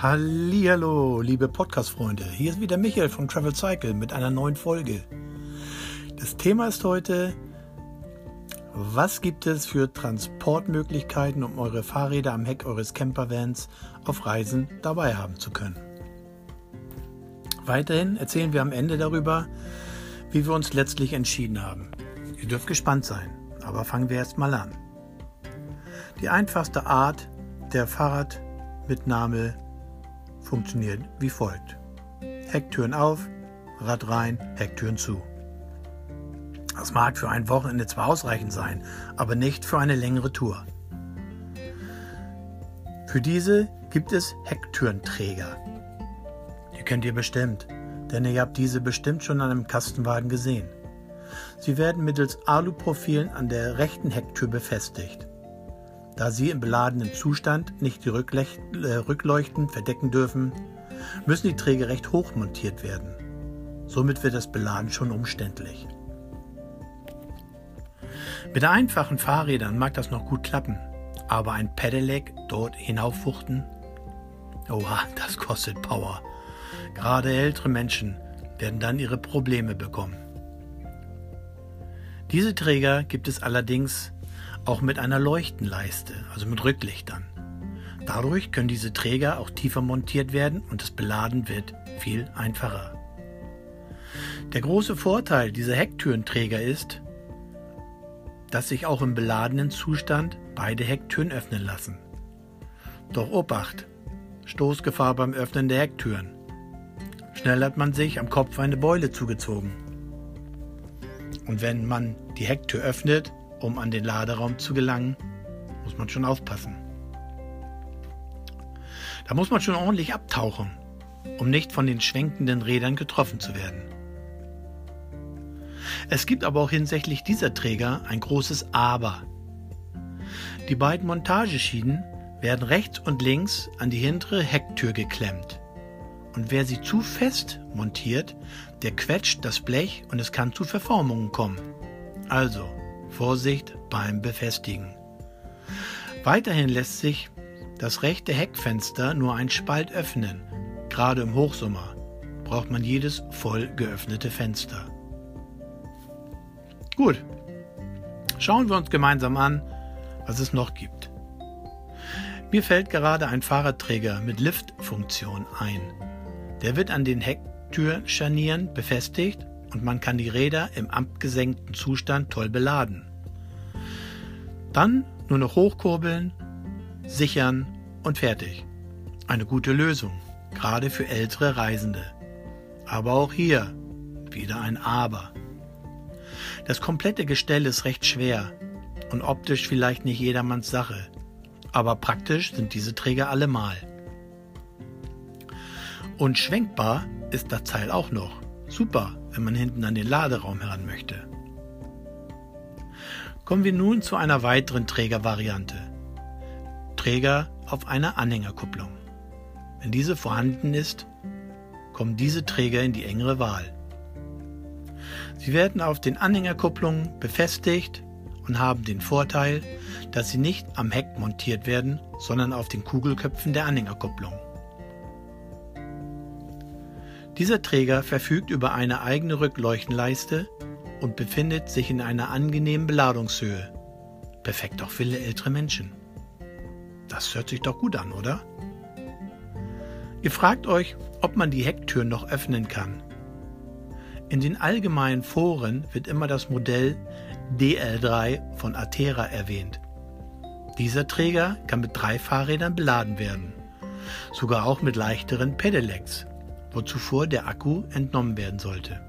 Hallihallo, liebe Podcast-Freunde. Hier ist wieder Michael von Travel Cycle mit einer neuen Folge. Das Thema ist heute, was gibt es für Transportmöglichkeiten, um eure Fahrräder am Heck eures Campervans auf Reisen dabei haben zu können? Weiterhin erzählen wir am Ende darüber, wie wir uns letztlich entschieden haben. Ihr dürft gespannt sein, aber fangen wir erst mal an. Die einfachste Art der Fahrradmitnahme funktioniert wie folgt. Hecktüren auf, Rad rein, Hecktüren zu. Das mag für ein Wochenende zwar ausreichend sein, aber nicht für eine längere Tour. Für diese gibt es Hecktürenträger. Die kennt ihr bestimmt, denn ihr habt diese bestimmt schon an einem Kastenwagen gesehen. Sie werden mittels Aluprofilen an der rechten Hecktür befestigt. Da sie im beladenen Zustand nicht die äh, Rückleuchten verdecken dürfen, müssen die Träger recht hoch montiert werden. Somit wird das Beladen schon umständlich. Mit einfachen Fahrrädern mag das noch gut klappen, aber ein Pedelec dort hinaufwuchten? Oha, das kostet Power. Gerade ältere Menschen werden dann ihre Probleme bekommen. Diese Träger gibt es allerdings auch mit einer Leuchtenleiste, also mit Rücklichtern. Dadurch können diese Träger auch tiefer montiert werden und das Beladen wird viel einfacher. Der große Vorteil dieser Hecktürenträger ist, dass sich auch im beladenen Zustand beide Hecktüren öffnen lassen. Doch Obacht! Stoßgefahr beim Öffnen der Hecktüren. Schnell hat man sich am Kopf eine Beule zugezogen. Und wenn man die Hecktür öffnet, um an den Laderaum zu gelangen, muss man schon aufpassen. Da muss man schon ordentlich abtauchen, um nicht von den schwenkenden Rädern getroffen zu werden. Es gibt aber auch hinsichtlich dieser Träger ein großes Aber. Die beiden Montageschienen werden rechts und links an die hintere Hecktür geklemmt. Und wer sie zu fest montiert, der quetscht das Blech und es kann zu Verformungen kommen. Also, Vorsicht beim Befestigen. Weiterhin lässt sich das rechte Heckfenster nur ein Spalt öffnen. Gerade im Hochsommer braucht man jedes voll geöffnete Fenster. Gut, schauen wir uns gemeinsam an, was es noch gibt. Mir fällt gerade ein Fahrradträger mit Liftfunktion ein. Der wird an den Hecktürscharnieren befestigt und man kann die Räder im abgesenkten Zustand toll beladen. Dann nur noch hochkurbeln, sichern und fertig. Eine gute Lösung, gerade für ältere Reisende. Aber auch hier wieder ein Aber. Das komplette Gestell ist recht schwer und optisch vielleicht nicht jedermanns Sache, aber praktisch sind diese Träger allemal. Und schwenkbar ist das Teil auch noch. Super, wenn man hinten an den Laderaum heran möchte. Kommen wir nun zu einer weiteren Trägervariante. Träger auf einer Anhängerkupplung. Wenn diese vorhanden ist, kommen diese Träger in die engere Wahl. Sie werden auf den Anhängerkupplungen befestigt und haben den Vorteil, dass sie nicht am Heck montiert werden, sondern auf den Kugelköpfen der Anhängerkupplung. Dieser Träger verfügt über eine eigene Rückleuchtenleiste und befindet sich in einer angenehmen Beladungshöhe. Perfekt auch für ältere Menschen. Das hört sich doch gut an, oder? Ihr fragt euch, ob man die Hecktüren noch öffnen kann. In den allgemeinen Foren wird immer das Modell DL3 von Atera erwähnt. Dieser Träger kann mit drei Fahrrädern beladen werden, sogar auch mit leichteren Pedelecs wo zuvor der Akku entnommen werden sollte.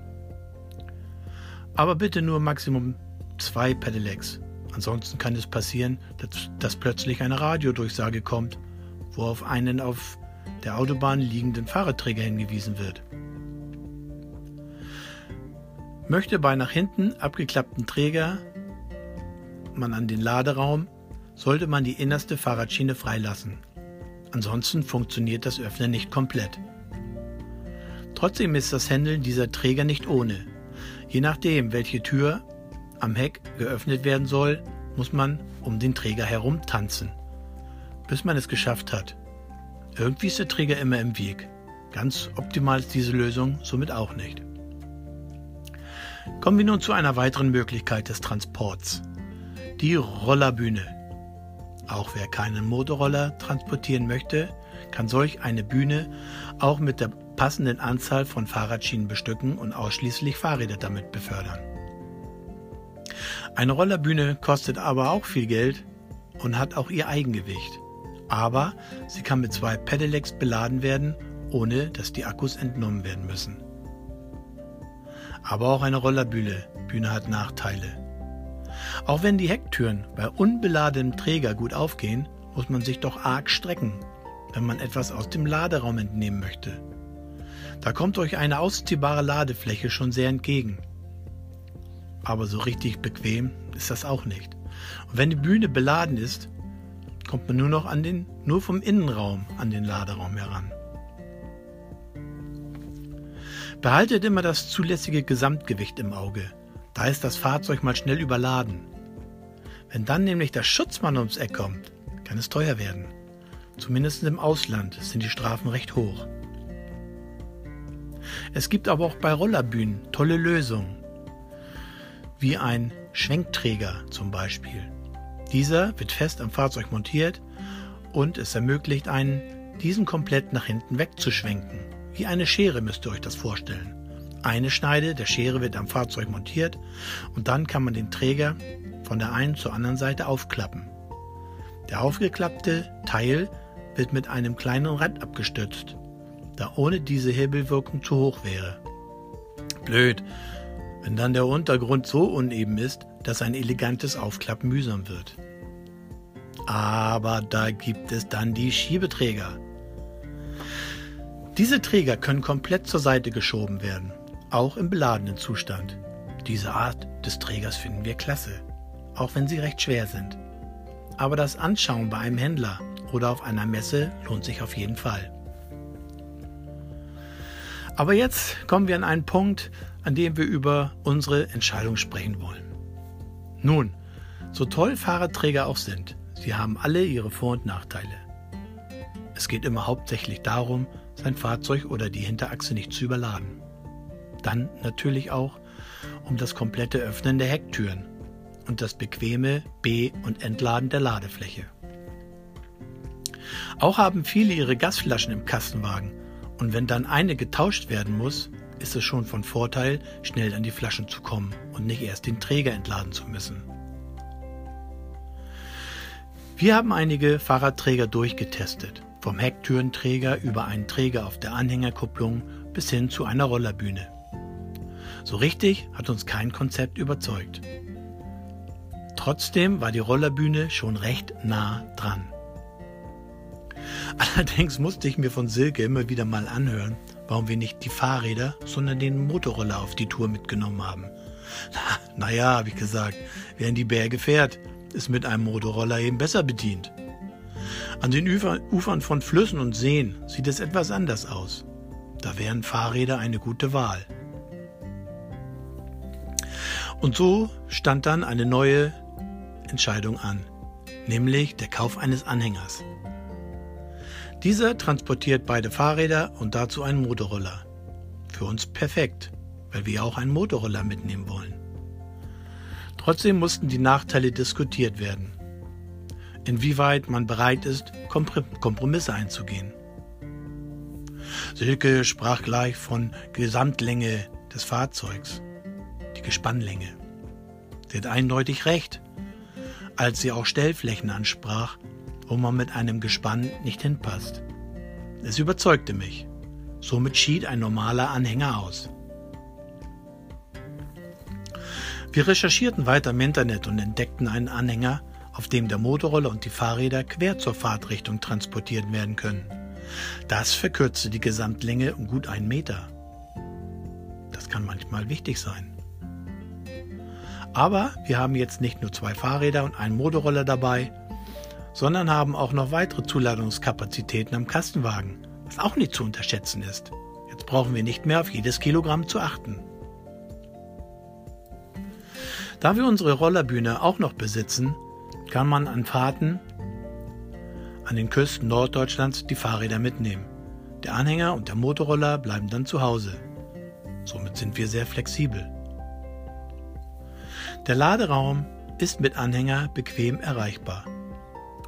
Aber bitte nur Maximum zwei Pedelecs. Ansonsten kann es passieren, dass, dass plötzlich eine Radiodurchsage kommt, wo auf einen auf der Autobahn liegenden Fahrradträger hingewiesen wird. Möchte bei nach hinten abgeklappten Träger man an den Laderaum, sollte man die innerste Fahrradschiene freilassen. Ansonsten funktioniert das Öffnen nicht komplett. Trotzdem ist das Händeln dieser Träger nicht ohne. Je nachdem, welche Tür am Heck geöffnet werden soll, muss man um den Träger herum tanzen, bis man es geschafft hat. Irgendwie ist der Träger immer im Weg. Ganz optimal ist diese Lösung somit auch nicht. Kommen wir nun zu einer weiteren Möglichkeit des Transports. Die Rollerbühne. Auch wer keinen Motorroller transportieren möchte, kann solch eine Bühne auch mit der passenden Anzahl von Fahrradschienen bestücken und ausschließlich Fahrräder damit befördern. Eine Rollerbühne kostet aber auch viel Geld und hat auch ihr Eigengewicht. Aber sie kann mit zwei Pedelecs beladen werden, ohne dass die Akkus entnommen werden müssen. Aber auch eine Rollerbühne Bühne hat Nachteile. Auch wenn die Hecktüren bei unbeladenem Träger gut aufgehen, muss man sich doch arg strecken, wenn man etwas aus dem Laderaum entnehmen möchte. Da kommt euch eine ausziehbare Ladefläche schon sehr entgegen. Aber so richtig bequem ist das auch nicht. Und wenn die Bühne beladen ist, kommt man nur noch an den, nur vom Innenraum an den Laderaum heran. Behaltet immer das zulässige Gesamtgewicht im Auge. Da ist das Fahrzeug mal schnell überladen. Wenn dann nämlich der Schutzmann ums Eck kommt, kann es teuer werden. Zumindest im Ausland sind die Strafen recht hoch. Es gibt aber auch bei Rollerbühnen tolle Lösungen, wie ein Schwenkträger zum Beispiel. Dieser wird fest am Fahrzeug montiert und es ermöglicht einen, diesen komplett nach hinten wegzuschwenken. Wie eine Schere müsst ihr euch das vorstellen. Eine Schneide der Schere wird am Fahrzeug montiert und dann kann man den Träger von der einen zur anderen Seite aufklappen. Der aufgeklappte Teil wird mit einem kleinen Rad abgestützt, da ohne diese Hebelwirkung zu hoch wäre. Blöd, wenn dann der Untergrund so uneben ist, dass ein elegantes Aufklappen mühsam wird. Aber da gibt es dann die Schiebeträger. Diese Träger können komplett zur Seite geschoben werden, auch im beladenen Zustand. Diese Art des Trägers finden wir klasse, auch wenn sie recht schwer sind. Aber das Anschauen bei einem Händler oder auf einer Messe lohnt sich auf jeden Fall. Aber jetzt kommen wir an einen Punkt, an dem wir über unsere Entscheidung sprechen wollen. Nun, so toll Fahrradträger auch sind, sie haben alle ihre Vor- und Nachteile. Es geht immer hauptsächlich darum, sein Fahrzeug oder die Hinterachse nicht zu überladen. Dann natürlich auch um das komplette Öffnen der Hecktüren und das bequeme Be- und Entladen der Ladefläche. Auch haben viele ihre Gasflaschen im Kastenwagen und wenn dann eine getauscht werden muss, ist es schon von Vorteil, schnell an die Flaschen zu kommen und nicht erst den Träger entladen zu müssen. Wir haben einige Fahrradträger durchgetestet, vom Hecktürenträger über einen Träger auf der Anhängerkupplung bis hin zu einer Rollerbühne. So richtig hat uns kein Konzept überzeugt. Trotzdem war die Rollerbühne schon recht nah dran. Allerdings musste ich mir von Silke immer wieder mal anhören, warum wir nicht die Fahrräder, sondern den Motorroller auf die Tour mitgenommen haben. Na, naja, habe ich gesagt, wer in die Berge fährt, ist mit einem Motorroller eben besser bedient. An den Ufern von Flüssen und Seen sieht es etwas anders aus. Da wären Fahrräder eine gute Wahl. Und so stand dann eine neue Entscheidung an, nämlich der Kauf eines Anhängers. Dieser transportiert beide Fahrräder und dazu einen Motorroller. Für uns perfekt, weil wir auch einen Motorroller mitnehmen wollen. Trotzdem mussten die Nachteile diskutiert werden. Inwieweit man bereit ist, Kompromisse einzugehen. Silke sprach gleich von Gesamtlänge des Fahrzeugs, die Gespannlänge. Sie hat eindeutig recht, als sie auch Stellflächen ansprach, wo man mit einem Gespann nicht hinpasst. Es überzeugte mich. Somit schied ein normaler Anhänger aus. Wir recherchierten weiter im Internet und entdeckten einen Anhänger, auf dem der Motorroller und die Fahrräder quer zur Fahrtrichtung transportiert werden können. Das verkürzte die Gesamtlänge um gut einen Meter. Das kann manchmal wichtig sein. Aber wir haben jetzt nicht nur zwei Fahrräder und einen Motorroller dabei, sondern haben auch noch weitere Zuladungskapazitäten am Kastenwagen, was auch nicht zu unterschätzen ist. Jetzt brauchen wir nicht mehr auf jedes Kilogramm zu achten. Da wir unsere Rollerbühne auch noch besitzen, kann man an Fahrten an den Küsten Norddeutschlands die Fahrräder mitnehmen. Der Anhänger und der Motorroller bleiben dann zu Hause. Somit sind wir sehr flexibel. Der Laderaum ist mit Anhänger bequem erreichbar.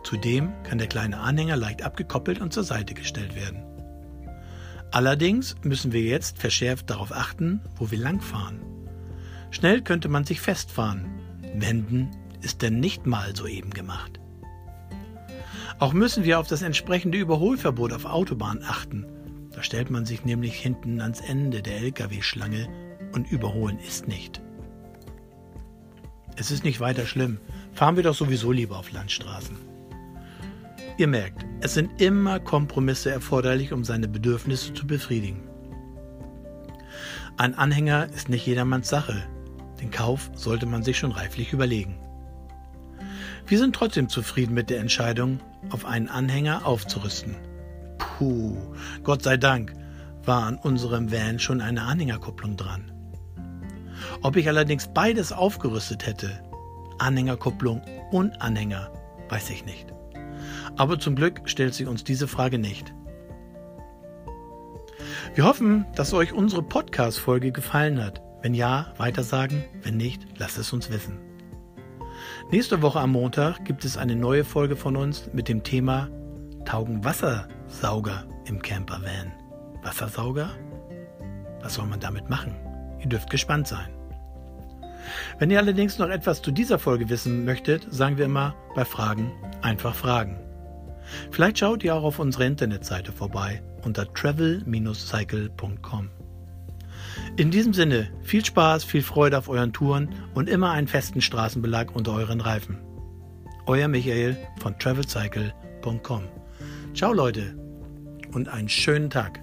Zudem kann der kleine Anhänger leicht abgekoppelt und zur Seite gestellt werden. Allerdings müssen wir jetzt verschärft darauf achten, wo wir langfahren. Schnell könnte man sich festfahren. Wenden ist denn nicht mal so eben gemacht. Auch müssen wir auf das entsprechende Überholverbot auf Autobahnen achten. Da stellt man sich nämlich hinten ans Ende der Lkw-Schlange und überholen ist nicht. Es ist nicht weiter schlimm. Fahren wir doch sowieso lieber auf Landstraßen. Ihr merkt, es sind immer Kompromisse erforderlich, um seine Bedürfnisse zu befriedigen. Ein Anhänger ist nicht jedermanns Sache. Den Kauf sollte man sich schon reiflich überlegen. Wir sind trotzdem zufrieden mit der Entscheidung, auf einen Anhänger aufzurüsten. Puh, Gott sei Dank war an unserem Van schon eine Anhängerkupplung dran. Ob ich allerdings beides aufgerüstet hätte, Anhängerkupplung und Anhänger, weiß ich nicht. Aber zum Glück stellt sich uns diese Frage nicht. Wir hoffen, dass euch unsere Podcast-Folge gefallen hat. Wenn ja, weitersagen. Wenn nicht, lasst es uns wissen. Nächste Woche am Montag gibt es eine neue Folge von uns mit dem Thema Taugen Wassersauger im Campervan. Wassersauger? Was soll man damit machen? Ihr dürft gespannt sein. Wenn ihr allerdings noch etwas zu dieser Folge wissen möchtet, sagen wir immer bei Fragen einfach fragen. Vielleicht schaut ihr auch auf unserer Internetseite vorbei unter travel-cycle.com. In diesem Sinne, viel Spaß, viel Freude auf euren Touren und immer einen festen Straßenbelag unter euren Reifen. Euer Michael von travelcycle.com. Ciao Leute und einen schönen Tag.